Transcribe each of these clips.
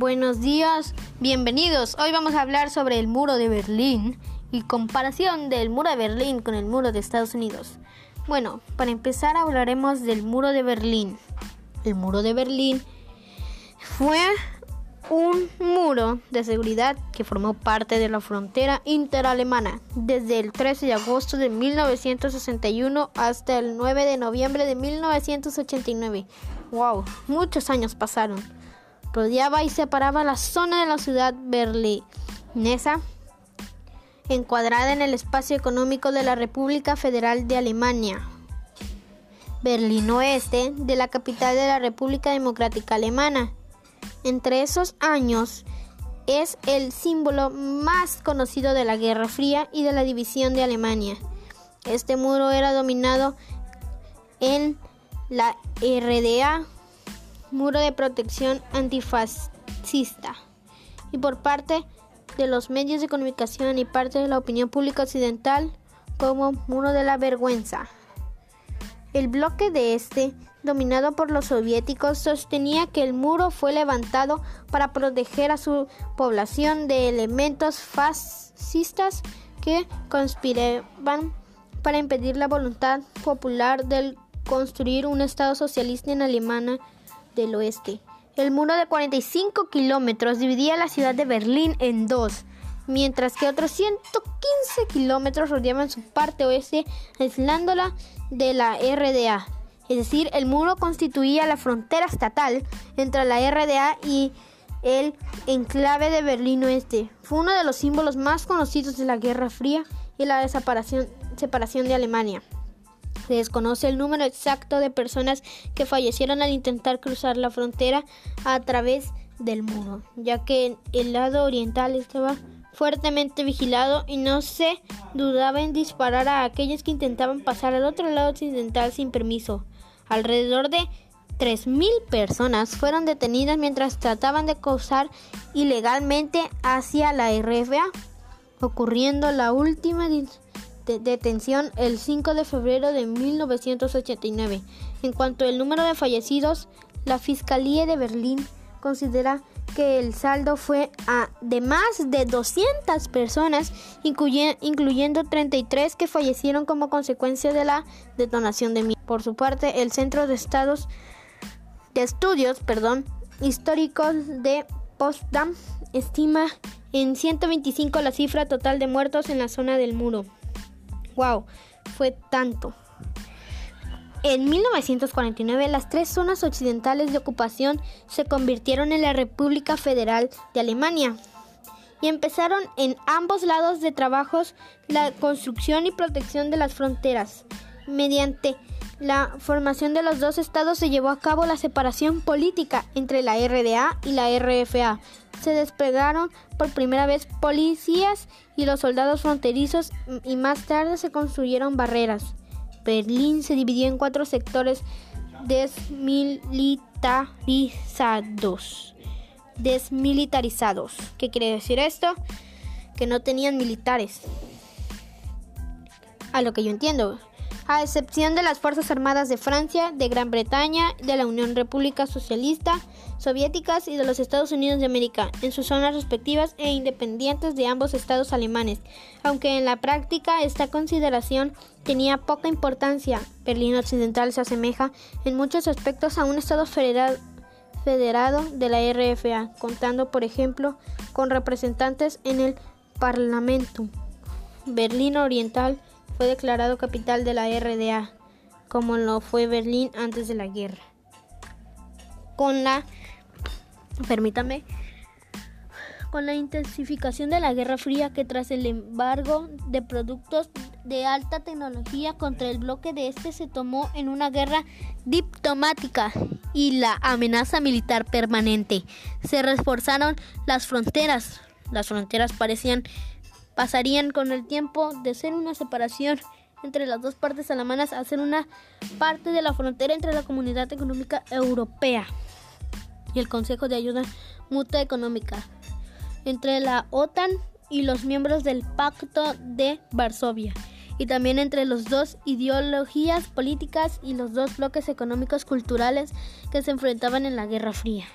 Buenos días, bienvenidos. Hoy vamos a hablar sobre el muro de Berlín y comparación del muro de Berlín con el muro de Estados Unidos. Bueno, para empezar hablaremos del muro de Berlín. El muro de Berlín fue un muro de seguridad que formó parte de la frontera interalemana desde el 13 de agosto de 1961 hasta el 9 de noviembre de 1989. ¡Wow! Muchos años pasaron. Rodeaba y separaba la zona de la ciudad berlinesa encuadrada en el espacio económico de la República Federal de Alemania. Berlín Oeste, de la capital de la República Democrática Alemana. Entre esos años es el símbolo más conocido de la Guerra Fría y de la división de Alemania. Este muro era dominado en la RDA, muro de protección antifascista, y por parte de los medios de comunicación y parte de la opinión pública occidental como muro de la vergüenza. El bloque de este, dominado por los soviéticos, sostenía que el muro fue levantado para proteger a su población de elementos fascistas que conspiraban para impedir la voluntad popular de construir un Estado socialista en Alemania del Oeste. El muro de 45 kilómetros dividía la ciudad de Berlín en dos, mientras que otros 115 kilómetros rodeaban su parte oeste, aislándola de la RDA. Es decir, el muro constituía la frontera estatal entre la RDA y el enclave de Berlín Oeste. Fue uno de los símbolos más conocidos de la Guerra Fría y la separación, de Alemania. Se desconoce el número exacto de personas que fallecieron al intentar cruzar la frontera a través del muro, ya que el lado oriental estaba fuertemente vigilado y no se dudaba en disparar a aquellos que intentaban pasar al otro lado occidental sin permiso. Alrededor de 3.000 personas fueron detenidas mientras trataban de cruzar ilegalmente hacia la RFA, ocurriendo la última detención el 5 de febrero de 1989. En cuanto al número de fallecidos, la Fiscalía de Berlín considera que el saldo fue a de más de 200 personas, incluyendo 33 que fallecieron como consecuencia de la detonación de Por su parte, el Centro de Estados de Estudios, perdón, históricos de Potsdam estima en 125 la cifra total de muertos en la zona del muro. ¡Wow! Fue tanto. En 1949 las tres zonas occidentales de ocupación se convirtieron en la República Federal de Alemania y empezaron en ambos lados de trabajos la construcción y protección de las fronteras. Mediante la formación de los dos estados se llevó a cabo la separación política entre la RDA y la RFA. Se desplegaron por primera vez policías y los soldados fronterizos y más tarde se construyeron barreras. Berlín se dividió en cuatro sectores desmilitarizados. Desmilitarizados. ¿Qué quiere decir esto? Que no tenían militares. A lo que yo entiendo a excepción de las Fuerzas Armadas de Francia, de Gran Bretaña, de la Unión República Socialista, soviéticas y de los Estados Unidos de América, en sus zonas respectivas e independientes de ambos estados alemanes, aunque en la práctica esta consideración tenía poca importancia. Berlín Occidental se asemeja en muchos aspectos a un estado federado de la RFA, contando por ejemplo con representantes en el Parlamento. Berlín Oriental fue declarado capital de la RDA, como lo fue Berlín antes de la guerra. Con la, permítame, con la intensificación de la Guerra Fría que tras el embargo de productos de alta tecnología contra el bloque de este se tomó en una guerra diplomática y la amenaza militar permanente. Se reforzaron las fronteras. Las fronteras parecían pasarían con el tiempo de ser una separación entre las dos partes alemanas a ser una parte de la frontera entre la Comunidad Económica Europea y el Consejo de Ayuda Mutua Económica entre la OTAN y los miembros del Pacto de Varsovia y también entre las dos ideologías políticas y los dos bloques económicos culturales que se enfrentaban en la Guerra Fría.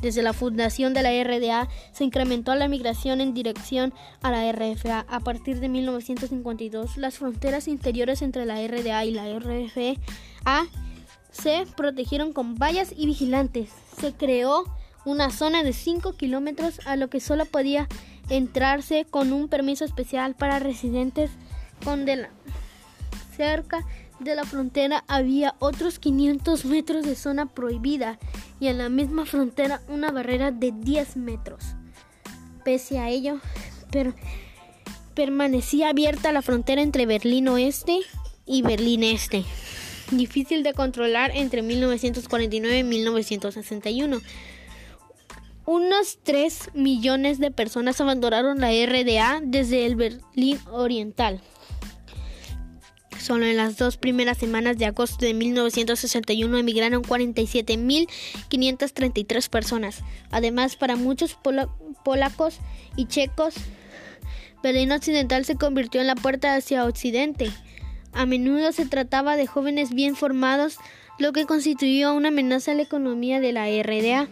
Desde la fundación de la RDA se incrementó la migración en dirección a la RFA. A partir de 1952, las fronteras interiores entre la RDA y la RFA se protegieron con vallas y vigilantes. Se creó una zona de 5 kilómetros a lo que solo podía entrarse con un permiso especial para residentes con de la cerca de la frontera había otros 500 metros de zona prohibida y en la misma frontera una barrera de 10 metros. Pese a ello, permanecía abierta la frontera entre Berlín Oeste y Berlín Este, difícil de controlar entre 1949 y 1961. Unos 3 millones de personas abandonaron la RDA desde el Berlín Oriental. Solo en las dos primeras semanas de agosto de 1961 emigraron 47.533 personas. Además, para muchos polacos y checos, Berlín Occidental se convirtió en la puerta hacia Occidente. A menudo se trataba de jóvenes bien formados, lo que constituyó una amenaza a la economía de la RDA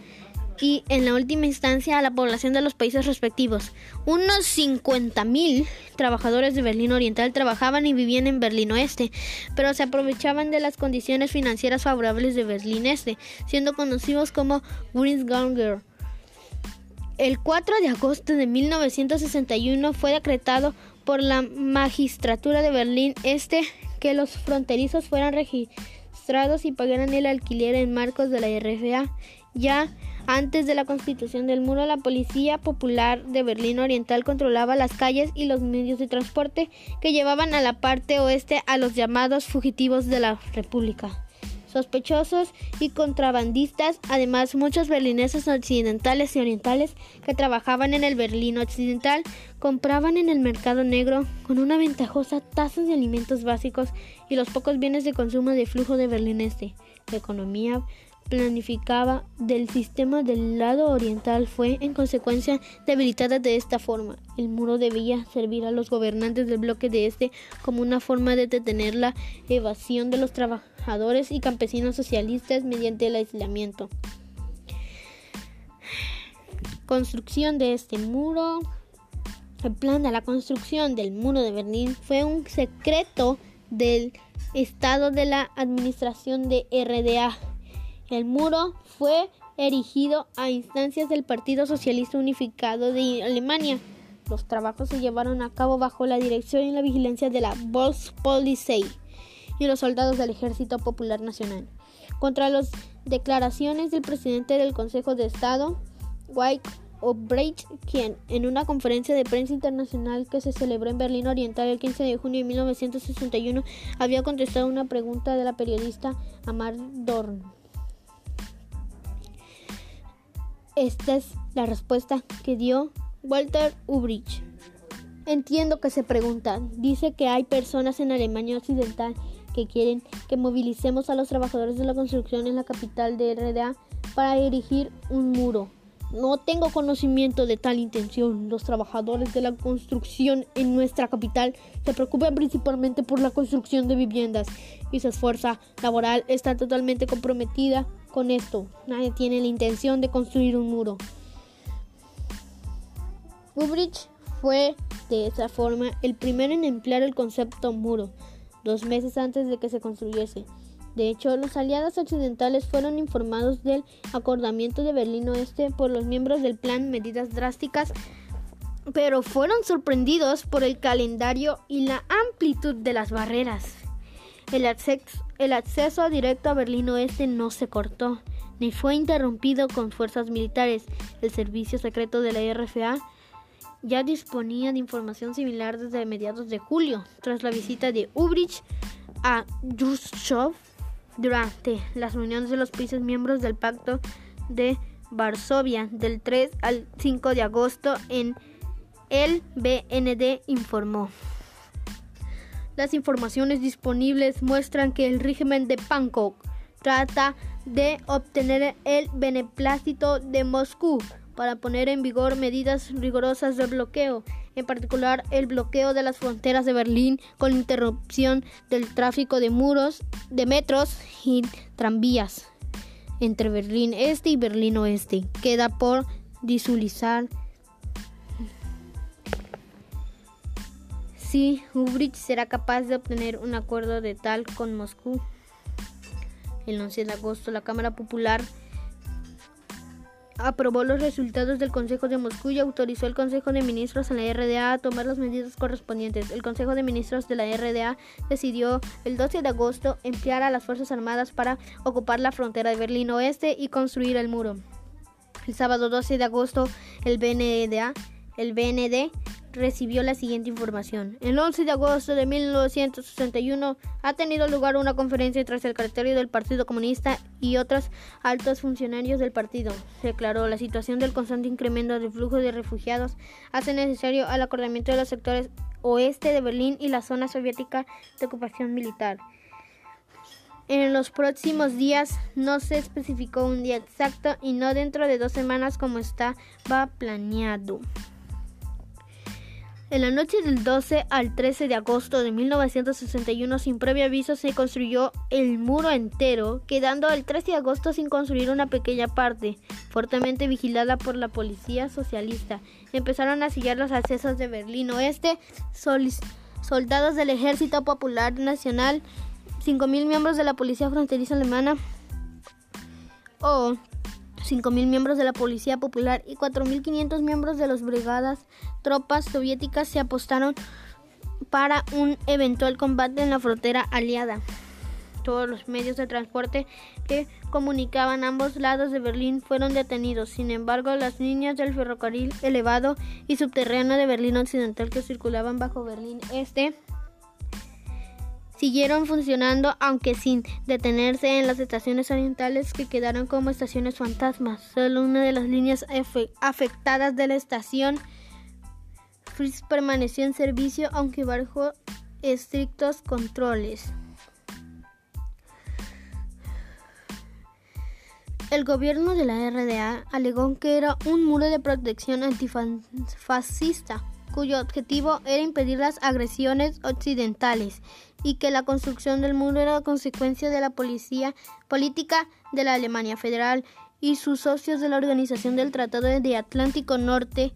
y en la última instancia a la población de los países respectivos. Unos 50.000 trabajadores de Berlín Oriental trabajaban y vivían en Berlín Oeste, pero se aprovechaban de las condiciones financieras favorables de Berlín Este, siendo conocidos como Greenganger. El 4 de agosto de 1961 fue decretado por la magistratura de Berlín Este que los fronterizos fueran registrados y pagaran el alquiler en marcos de la RFA. Ya antes de la constitución del muro, la Policía Popular de Berlín Oriental controlaba las calles y los medios de transporte que llevaban a la parte oeste a los llamados fugitivos de la República. Sospechosos y contrabandistas, además muchos berlineses occidentales y orientales que trabajaban en el Berlín Occidental, compraban en el mercado negro con una ventajosa tasa de alimentos básicos y los pocos bienes de consumo de flujo de Berlín Este. La economía planificaba del sistema del lado oriental fue, en consecuencia, debilitada de esta forma. El muro debía servir a los gobernantes del bloque de este como una forma de detener la evasión de los trabajadores y campesinos socialistas mediante el aislamiento. Construcción de este muro. El plan de la construcción del muro de Berlín fue un secreto del estado de la administración de RDA el muro fue erigido a instancias del Partido Socialista Unificado de Alemania. Los trabajos se llevaron a cabo bajo la dirección y la vigilancia de la Volkspolizei y los soldados del Ejército Popular Nacional. Contra las declaraciones del presidente del Consejo de Estado, White O'Brien, quien en una conferencia de prensa internacional que se celebró en Berlín Oriental el 15 de junio de 1961 había contestado una pregunta de la periodista Amar Dorn. Esta es la respuesta que dio Walter Ubrich. Entiendo que se preguntan. Dice que hay personas en Alemania Occidental que quieren que movilicemos a los trabajadores de la construcción en la capital de RDA para erigir un muro. No tengo conocimiento de tal intención. Los trabajadores de la construcción en nuestra capital se preocupan principalmente por la construcción de viviendas y su esfuerzo laboral está totalmente comprometida con esto. Nadie tiene la intención de construir un muro. Ubrich fue de esa forma el primero en emplear el concepto muro, dos meses antes de que se construyese. De hecho, los aliados occidentales fueron informados del acordamiento de Berlín Oeste por los miembros del plan Medidas Drásticas, pero fueron sorprendidos por el calendario y la amplitud de las barreras. El acceso, directo a Berlín Oeste no se cortó, ni fue interrumpido con fuerzas militares. El servicio secreto de la RFA ya disponía de información similar desde mediados de julio, tras la visita de Ubrich a Khrushchev durante las reuniones de los países miembros del Pacto de Varsovia del 3 al 5 de agosto en el BND informó. Las informaciones disponibles muestran que el régimen de Bangkok trata de obtener el beneplácito de Moscú para poner en vigor medidas rigurosas de bloqueo, en particular el bloqueo de las fronteras de Berlín con interrupción del tráfico de muros, de metros y tranvías. entre Berlín Este y Berlín Oeste. Queda por disulizar si Ubrich será capaz de obtener un acuerdo de tal con Moscú. El 11 de agosto, la Cámara Popular aprobó los resultados del Consejo de Moscú y autorizó al Consejo de Ministros en la RDA a tomar las medidas correspondientes. El Consejo de Ministros de la RDA decidió el 12 de agosto emplear a las Fuerzas Armadas para ocupar la frontera de Berlín Oeste y construir el muro. El sábado 12 de agosto, el BND, el BND recibió la siguiente información. El 11 de agosto de 1961 ha tenido lugar una conferencia entre el secretario del Partido Comunista y otros altos funcionarios del partido. Se declaró la situación del constante incremento del flujo de refugiados hace necesario el acordamiento de los sectores oeste de Berlín y la zona soviética de ocupación militar. En los próximos días no se especificó un día exacto y no dentro de dos semanas como estaba planeado. En la noche del 12 al 13 de agosto de 1961, sin previo aviso, se construyó el muro entero, quedando el 13 de agosto sin construir una pequeña parte, fuertemente vigilada por la policía socialista. Empezaron a sellar los accesos de Berlín Oeste, soldados del Ejército Popular Nacional, 5.000 miembros de la Policía Fronteriza Alemana o 5.000 miembros de la Policía Popular y 4.500 miembros de las brigadas tropas soviéticas se apostaron para un eventual combate en la frontera aliada. Todos los medios de transporte que comunicaban ambos lados de Berlín fueron detenidos. Sin embargo, las líneas del ferrocarril elevado y subterráneo de Berlín Occidental que circulaban bajo Berlín Este siguieron funcionando aunque sin detenerse en las estaciones orientales que quedaron como estaciones fantasmas. Solo una de las líneas afectadas de la estación Fritz permaneció en servicio aunque bajo estrictos controles. El gobierno de la RDA alegó que era un muro de protección antifascista cuyo objetivo era impedir las agresiones occidentales y que la construcción del muro era consecuencia de la policía política de la Alemania Federal y sus socios de la Organización del Tratado de Atlántico Norte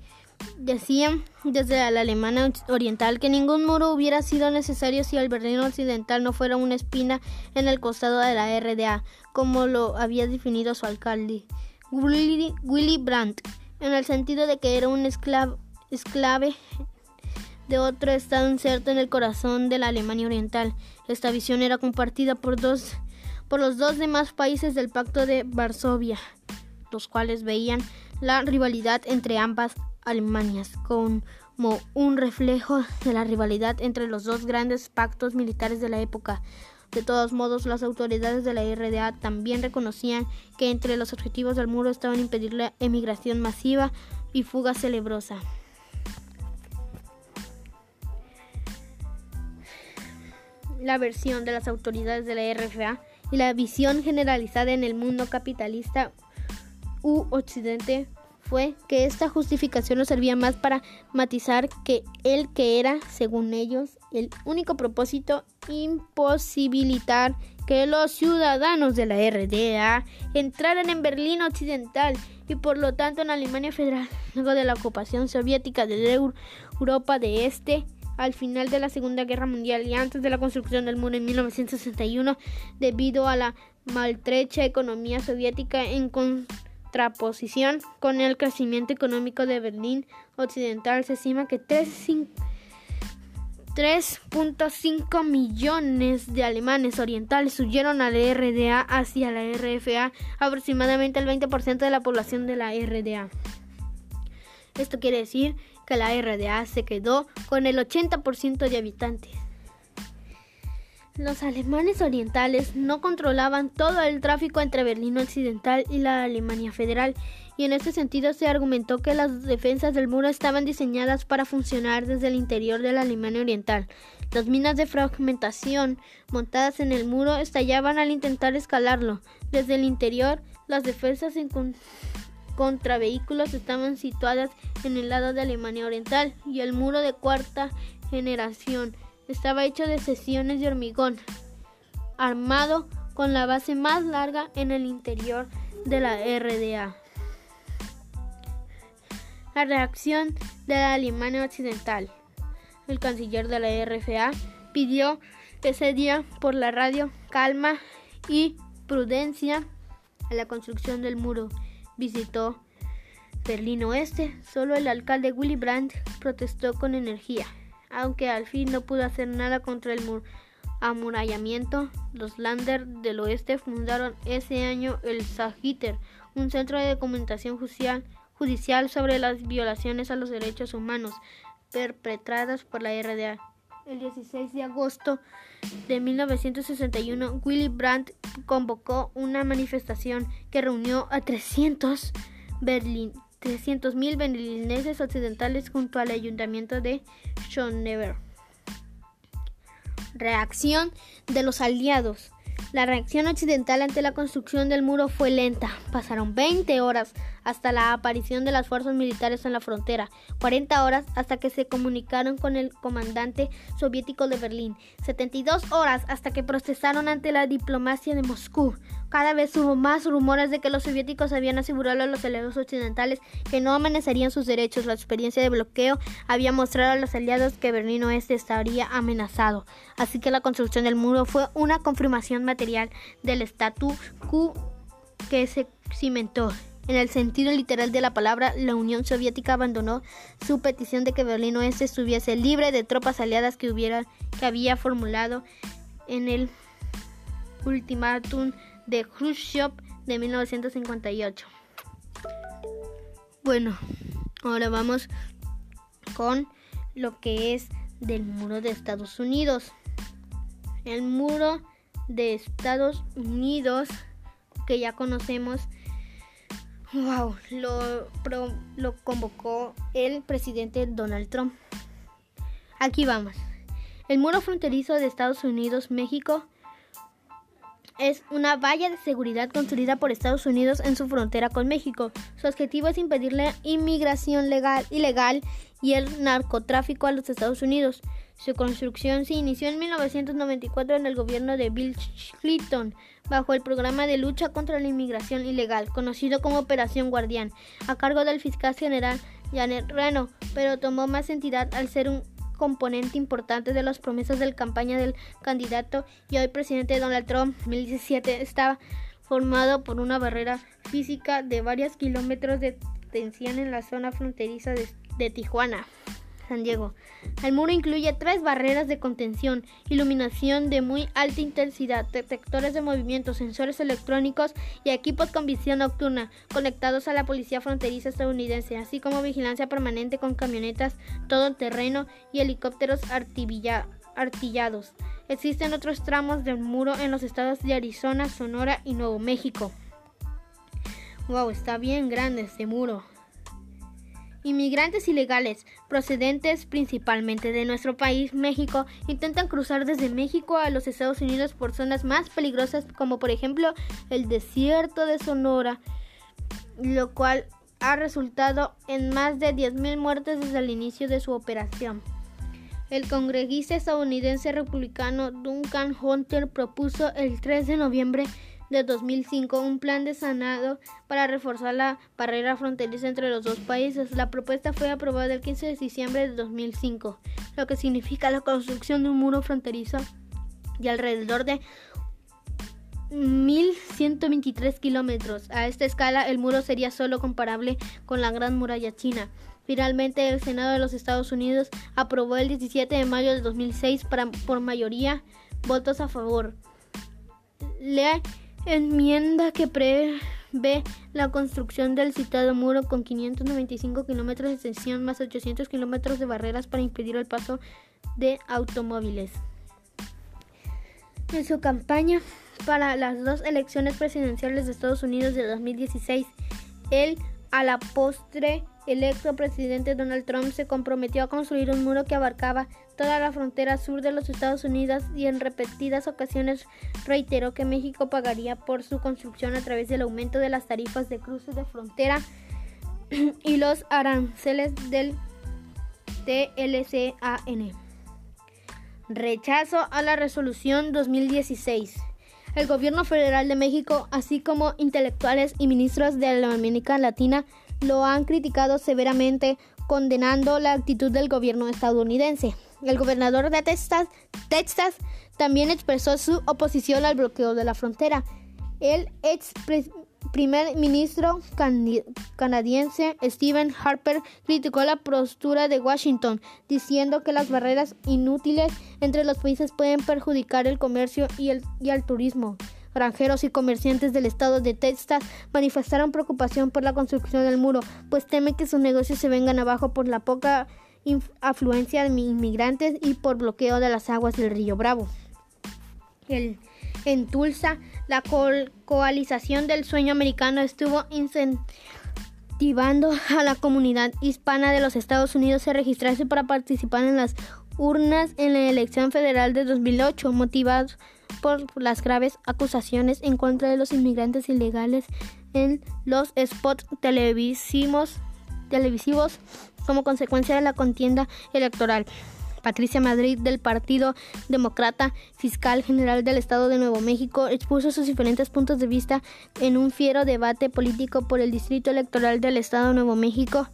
decían desde la Alemania Oriental que ningún muro hubiera sido necesario si el Berlín Occidental no fuera una espina en el costado de la RDA, como lo había definido su alcalde, Willy Brandt, en el sentido de que era un esclavo esclave de otro estado inserto en el corazón de la Alemania Oriental. Esta visión era compartida por, por los dos demás países del Pacto de Varsovia, los cuales veían la rivalidad entre ambas Alemanias como un reflejo de la rivalidad entre los dos grandes pactos militares de la época. De todos modos, las autoridades de la RDA también reconocían que entre los objetivos del muro estaban impedir la emigración masiva y fuga celebrosa. La versión de las autoridades de la RFA y la visión generalizada en el mundo capitalista u occidente fue que esta justificación no servía más para matizar que el que era, según ellos, el único propósito imposibilitar que los ciudadanos de la RDA entraran en Berlín Occidental y por lo tanto en Alemania Federal, luego de la ocupación soviética de Europa de Este al final de la Segunda Guerra Mundial y antes de la construcción del muro en 1961 debido a la maltrecha economía soviética en contraposición con el crecimiento económico de Berlín Occidental se estima que 3.5 millones de alemanes orientales huyeron a la RDA hacia la RFA, aproximadamente el 20% de la población de la RDA. Esto quiere decir que la RDA se quedó con el 80% de habitantes. Los alemanes orientales no controlaban todo el tráfico entre Berlín Occidental y la Alemania Federal, y en este sentido se argumentó que las defensas del muro estaban diseñadas para funcionar desde el interior de la Alemania Oriental. Las minas de fragmentación montadas en el muro estallaban al intentar escalarlo. Desde el interior, las defensas contra vehículos estaban situadas en el lado de Alemania Oriental y el muro de cuarta generación estaba hecho de sesiones de hormigón armado con la base más larga en el interior de la RDA. La reacción de la Alemania Occidental. El canciller de la RFA pidió ese día por la radio calma y prudencia a la construcción del muro. Visitó Berlín Oeste. Solo el alcalde Willy Brandt protestó con energía. Aunque al fin no pudo hacer nada contra el amurallamiento, los Lander del Oeste fundaron ese año el Sagiter, un centro de documentación judicial, judicial sobre las violaciones a los derechos humanos perpetradas por la RDA. El 16 de agosto de 1961, Willy Brandt convocó una manifestación que reunió a 300 Berlín 300.000 berlineses occidentales junto al ayuntamiento de Schöneberg. Reacción de los aliados. La reacción occidental ante la construcción del muro fue lenta. Pasaron 20 horas hasta la aparición de las fuerzas militares en la frontera, 40 horas hasta que se comunicaron con el comandante soviético de Berlín, 72 horas hasta que procesaron ante la diplomacia de Moscú. Cada vez hubo más rumores de que los soviéticos habían asegurado a los aliados occidentales que no amenazarían sus derechos. La experiencia de bloqueo había mostrado a los aliados que Berlín Oeste estaría amenazado. Así que la construcción del muro fue una confirmación material del statu quo que se cimentó. En el sentido literal de la palabra, la Unión Soviética abandonó su petición de que Berlín Oeste estuviese libre de tropas aliadas que, hubiera, que había formulado en el ultimátum de Khrushchev de 1958. Bueno, ahora vamos con lo que es del muro de Estados Unidos. El muro de Estados Unidos que ya conocemos Wow, lo, lo convocó el presidente Donald Trump. Aquí vamos. El muro fronterizo de Estados Unidos-México es una valla de seguridad construida por Estados Unidos en su frontera con México. Su objetivo es impedir la inmigración legal, ilegal y el narcotráfico a los Estados Unidos. Su construcción se inició en 1994 en el gobierno de Bill Clinton, bajo el programa de lucha contra la inmigración ilegal, conocido como Operación Guardián, a cargo del fiscal general Janet Reno, pero tomó más entidad al ser un componente importante de las promesas de campaña del candidato y hoy presidente Donald Trump 2017 estaba formado por una barrera física de varios kilómetros de tensión en la zona fronteriza de Tijuana. San Diego. El muro incluye tres barreras de contención, iluminación de muy alta intensidad, detectores de movimiento, sensores electrónicos y equipos con visión nocturna conectados a la policía fronteriza estadounidense, así como vigilancia permanente con camionetas todo terreno y helicópteros artillados. Existen otros tramos del muro en los estados de Arizona, Sonora y Nuevo México. Wow, está bien grande este muro. Inmigrantes ilegales procedentes principalmente de nuestro país, México, intentan cruzar desde México a los Estados Unidos por zonas más peligrosas como por ejemplo el desierto de Sonora, lo cual ha resultado en más de 10.000 muertes desde el inicio de su operación. El congresista estadounidense republicano Duncan Hunter propuso el 3 de noviembre de 2005 un plan de sanado para reforzar la barrera fronteriza entre los dos países. La propuesta fue aprobada el 15 de diciembre de 2005, lo que significa la construcción de un muro fronterizo de alrededor de 1.123 kilómetros. A esta escala, el muro sería solo comparable con la Gran Muralla China. Finalmente, el Senado de los Estados Unidos aprobó el 17 de mayo de 2006 para, por mayoría votos a favor. Enmienda que prevé la construcción del citado muro con 595 kilómetros de extensión más 800 kilómetros de barreras para impedir el paso de automóviles. En su campaña para las dos elecciones presidenciales de Estados Unidos de 2016, él a la postre electo presidente Donald Trump se comprometió a construir un muro que abarcaba toda la frontera sur de los Estados Unidos y en repetidas ocasiones reiteró que México pagaría por su construcción a través del aumento de las tarifas de cruce de frontera y los aranceles del TLCAN. Rechazo a la resolución 2016. El gobierno federal de México, así como intelectuales y ministros de la América Latina, lo han criticado severamente, condenando la actitud del gobierno estadounidense. El gobernador de Texas, Texas también expresó su oposición al bloqueo de la frontera. El ex primer ministro canadiense Stephen Harper criticó la postura de Washington, diciendo que las barreras inútiles entre los países pueden perjudicar el comercio y el, y el turismo. Granjeros y comerciantes del estado de Texas manifestaron preocupación por la construcción del muro, pues temen que sus negocios se vengan abajo por la poca afluencia de inmigrantes y por bloqueo de las aguas del río Bravo. en Tulsa, la coalización del sueño americano estuvo incentivando a la comunidad hispana de los Estados Unidos a registrarse para participar en las urnas en la elección federal de 2008, motivados por las graves acusaciones en contra de los inmigrantes ilegales en los spots televisivos, televisivos como consecuencia de la contienda electoral. Patricia Madrid del Partido Demócrata, fiscal general del Estado de Nuevo México, expuso sus diferentes puntos de vista en un fiero debate político por el Distrito Electoral del Estado de Nuevo México,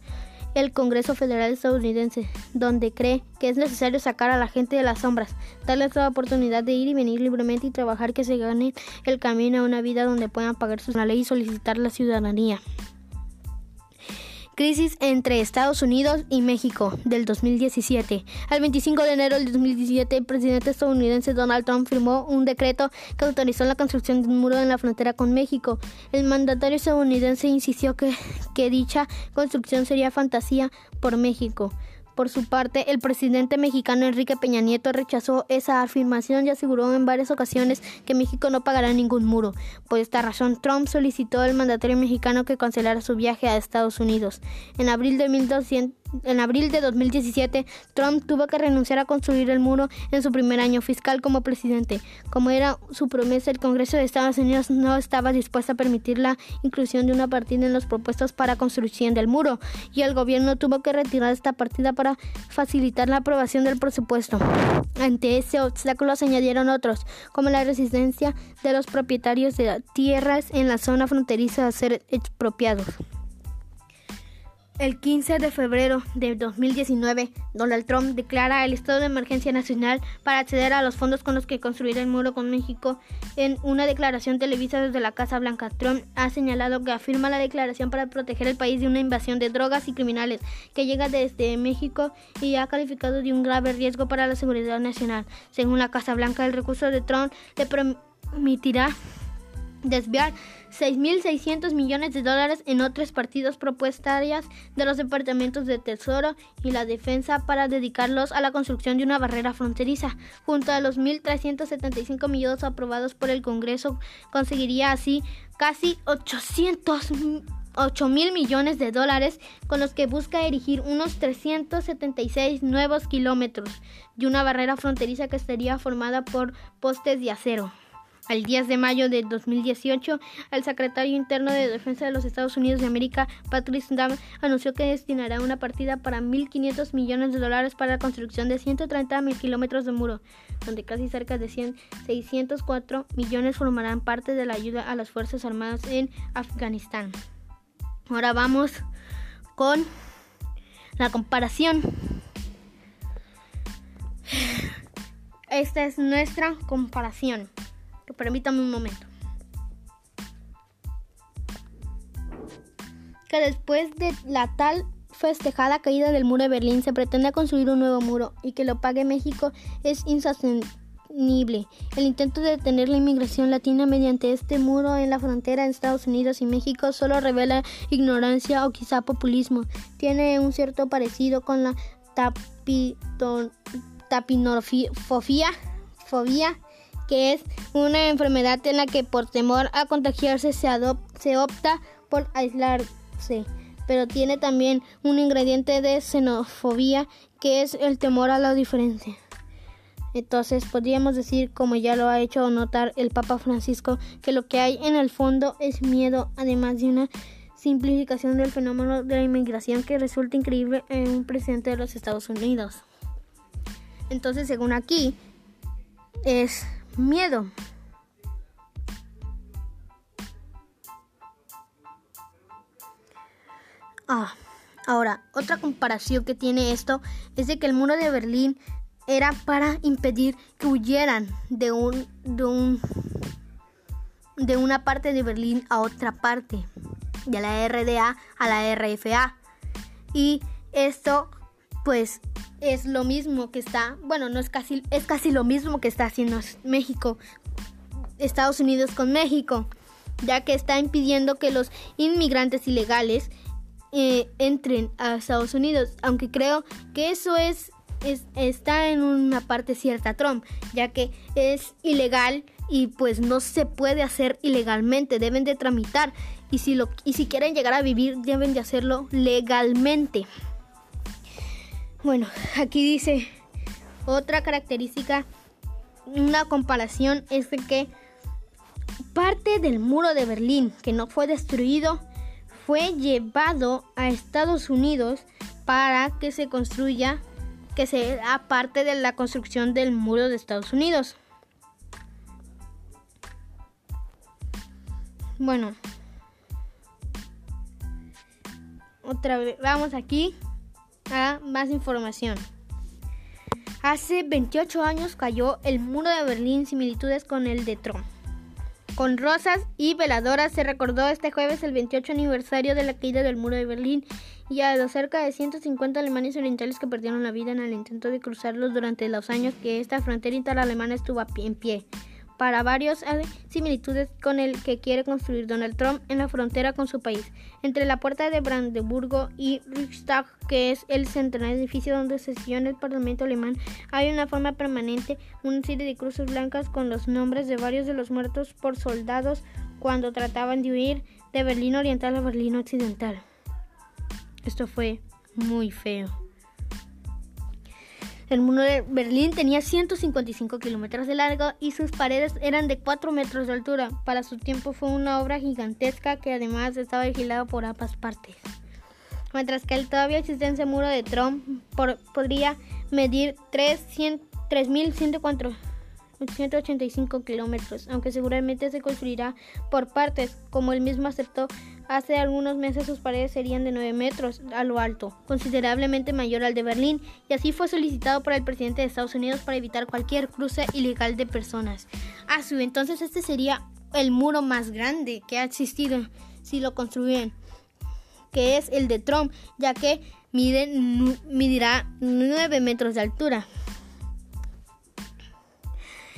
el Congreso Federal estadounidense, donde cree que es necesario sacar a la gente de las sombras, darles la oportunidad de ir y venir libremente y trabajar que se gane el camino a una vida donde puedan pagar sus ley y solicitar la ciudadanía. Crisis entre Estados Unidos y México del 2017. Al 25 de enero del 2017, el presidente estadounidense Donald Trump firmó un decreto que autorizó la construcción de un muro en la frontera con México. El mandatario estadounidense insistió que, que dicha construcción sería fantasía por México. Por su parte, el presidente mexicano Enrique Peña Nieto rechazó esa afirmación y aseguró en varias ocasiones que México no pagará ningún muro. Por esta razón, Trump solicitó al mandatario mexicano que cancelara su viaje a Estados Unidos. En abril de 1200 en abril de 2017, Trump tuvo que renunciar a construir el muro en su primer año fiscal como presidente. Como era su promesa, el Congreso de Estados Unidos no estaba dispuesto a permitir la inclusión de una partida en los propuestos para construcción del muro, y el gobierno tuvo que retirar esta partida para facilitar la aprobación del presupuesto. Ante ese obstáculo se añadieron otros, como la resistencia de los propietarios de tierras en la zona fronteriza a ser expropiados. El 15 de febrero de 2019, Donald Trump declara el estado de emergencia nacional para acceder a los fondos con los que construir el muro con México. En una declaración televisa desde la Casa Blanca, Trump ha señalado que afirma la declaración para proteger el país de una invasión de drogas y criminales que llega desde México y ha calificado de un grave riesgo para la seguridad nacional. Según la Casa Blanca, el recurso de Trump le permitirá desviar 6.600 millones de dólares en otros partidos propuestarias de los departamentos de Tesoro y la Defensa para dedicarlos a la construcción de una barrera fronteriza. Junto a los 1.375 millones aprobados por el Congreso, conseguiría así casi 800 8 mil millones de dólares con los que busca erigir unos 376 nuevos kilómetros y una barrera fronteriza que estaría formada por postes de acero. Al 10 de mayo de 2018, el secretario interno de Defensa de los Estados Unidos de América, Patrice Dam, anunció que destinará una partida para 1.500 millones de dólares para la construcción de 130 mil kilómetros de muro, donde casi cerca de 100, 604 millones formarán parte de la ayuda a las Fuerzas Armadas en Afganistán. Ahora vamos con la comparación. Esta es nuestra comparación. Permítame un momento. Que después de la tal festejada caída del muro de Berlín se pretende construir un nuevo muro y que lo pague México es insostenible. El intento de detener la inmigración latina mediante este muro en la frontera de Estados Unidos y México solo revela ignorancia o quizá populismo. Tiene un cierto parecido con la tapinofobia fobia que es una enfermedad en la que por temor a contagiarse se, se opta por aislarse, pero tiene también un ingrediente de xenofobia que es el temor a la diferencia. Entonces podríamos decir, como ya lo ha hecho notar el Papa Francisco, que lo que hay en el fondo es miedo, además de una simplificación del fenómeno de la inmigración que resulta increíble en un presidente de los Estados Unidos. Entonces, según aquí, es Miedo. Ah, ahora, otra comparación que tiene esto es de que el muro de Berlín era para impedir que huyeran de un, de un de una parte de Berlín a otra parte, de la RDA a la RFA. Y esto pues es lo mismo que está, bueno, no es casi es casi lo mismo que está haciendo México, Estados Unidos con México, ya que está impidiendo que los inmigrantes ilegales eh, entren a Estados Unidos, aunque creo que eso es, es está en una parte cierta Trump, ya que es ilegal y pues no se puede hacer ilegalmente, deben de tramitar y si, lo, y si quieren llegar a vivir deben de hacerlo legalmente. Bueno, aquí dice otra característica, una comparación es que parte del muro de Berlín que no fue destruido fue llevado a Estados Unidos para que se construya, que sea parte de la construcción del muro de Estados Unidos. Bueno. Otra vez, vamos aquí a más información. Hace 28 años cayó el muro de Berlín, similitudes con el de Trump. Con rosas y veladoras se recordó este jueves el 28 aniversario de la caída del muro de Berlín y a los cerca de 150 alemanes orientales que perdieron la vida en el intento de cruzarlos durante los años que esta frontera interalemana estuvo en pie para varios hay similitudes con el que quiere construir Donald Trump en la frontera con su país. Entre la puerta de Brandeburgo y Riksdag, que es el central edificio donde sesiona el Parlamento alemán, hay una forma permanente, una serie de cruces blancas con los nombres de varios de los muertos por soldados cuando trataban de huir de Berlín Oriental a Berlín Occidental. Esto fue muy feo. El muro de Berlín tenía 155 kilómetros de largo y sus paredes eran de 4 metros de altura. Para su tiempo fue una obra gigantesca que además estaba vigilada por ambas partes. Mientras que el todavía existente muro de Trump podría medir 3.104 185 kilómetros, aunque seguramente se construirá por partes, como él mismo aceptó hace algunos meses sus paredes serían de 9 metros a lo alto, considerablemente mayor al de Berlín, y así fue solicitado por el presidente de Estados Unidos para evitar cualquier cruce ilegal de personas. A su entonces este sería el muro más grande que ha existido si lo construyen, que es el de Trump, ya que mide, medirá 9 metros de altura.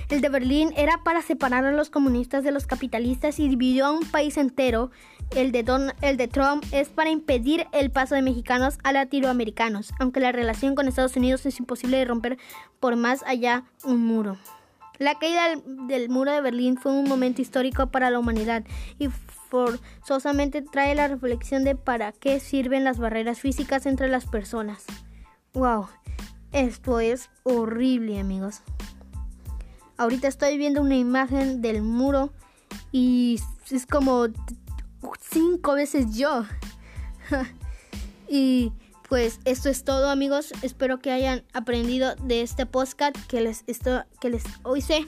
El de Berlín era para separar a los comunistas de los capitalistas y dividió a un país entero. El de, el de Trump es para impedir el paso de mexicanos a latinoamericanos, aunque la relación con Estados Unidos es imposible de romper por más allá un muro. La caída del, del muro de Berlín fue un momento histórico para la humanidad y forzosamente trae la reflexión de para qué sirven las barreras físicas entre las personas. ¡Wow! Esto es horrible, amigos. Ahorita estoy viendo una imagen del muro y es como cinco veces yo. y pues esto es todo amigos. Espero que hayan aprendido de este podcast que les, esto, que les hice.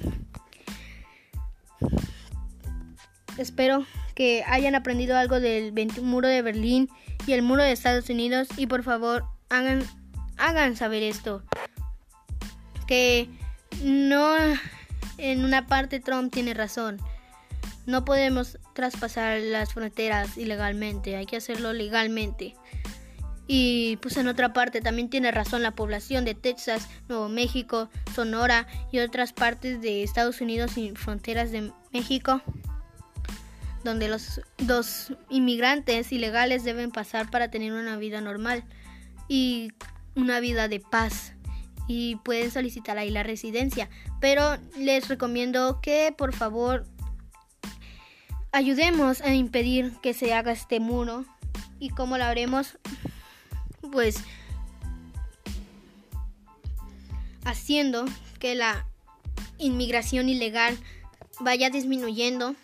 Espero que hayan aprendido algo del muro de Berlín y el muro de Estados Unidos. Y por favor hagan, hagan saber esto. Que no en una parte Trump tiene razón. No podemos traspasar las fronteras ilegalmente, hay que hacerlo legalmente. Y pues en otra parte también tiene razón la población de Texas, Nuevo México, Sonora y otras partes de Estados Unidos y fronteras de México, donde los dos inmigrantes ilegales deben pasar para tener una vida normal y una vida de paz y pueden solicitar ahí la residencia. Pero les recomiendo que por favor ayudemos a impedir que se haga este muro. ¿Y cómo lo haremos? Pues haciendo que la inmigración ilegal vaya disminuyendo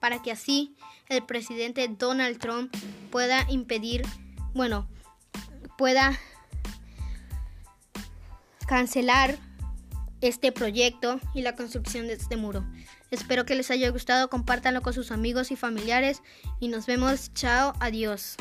para que así el presidente Donald Trump pueda impedir, bueno, pueda cancelar este proyecto y la construcción de este muro. Espero que les haya gustado, compártanlo con sus amigos y familiares y nos vemos. Chao, adiós.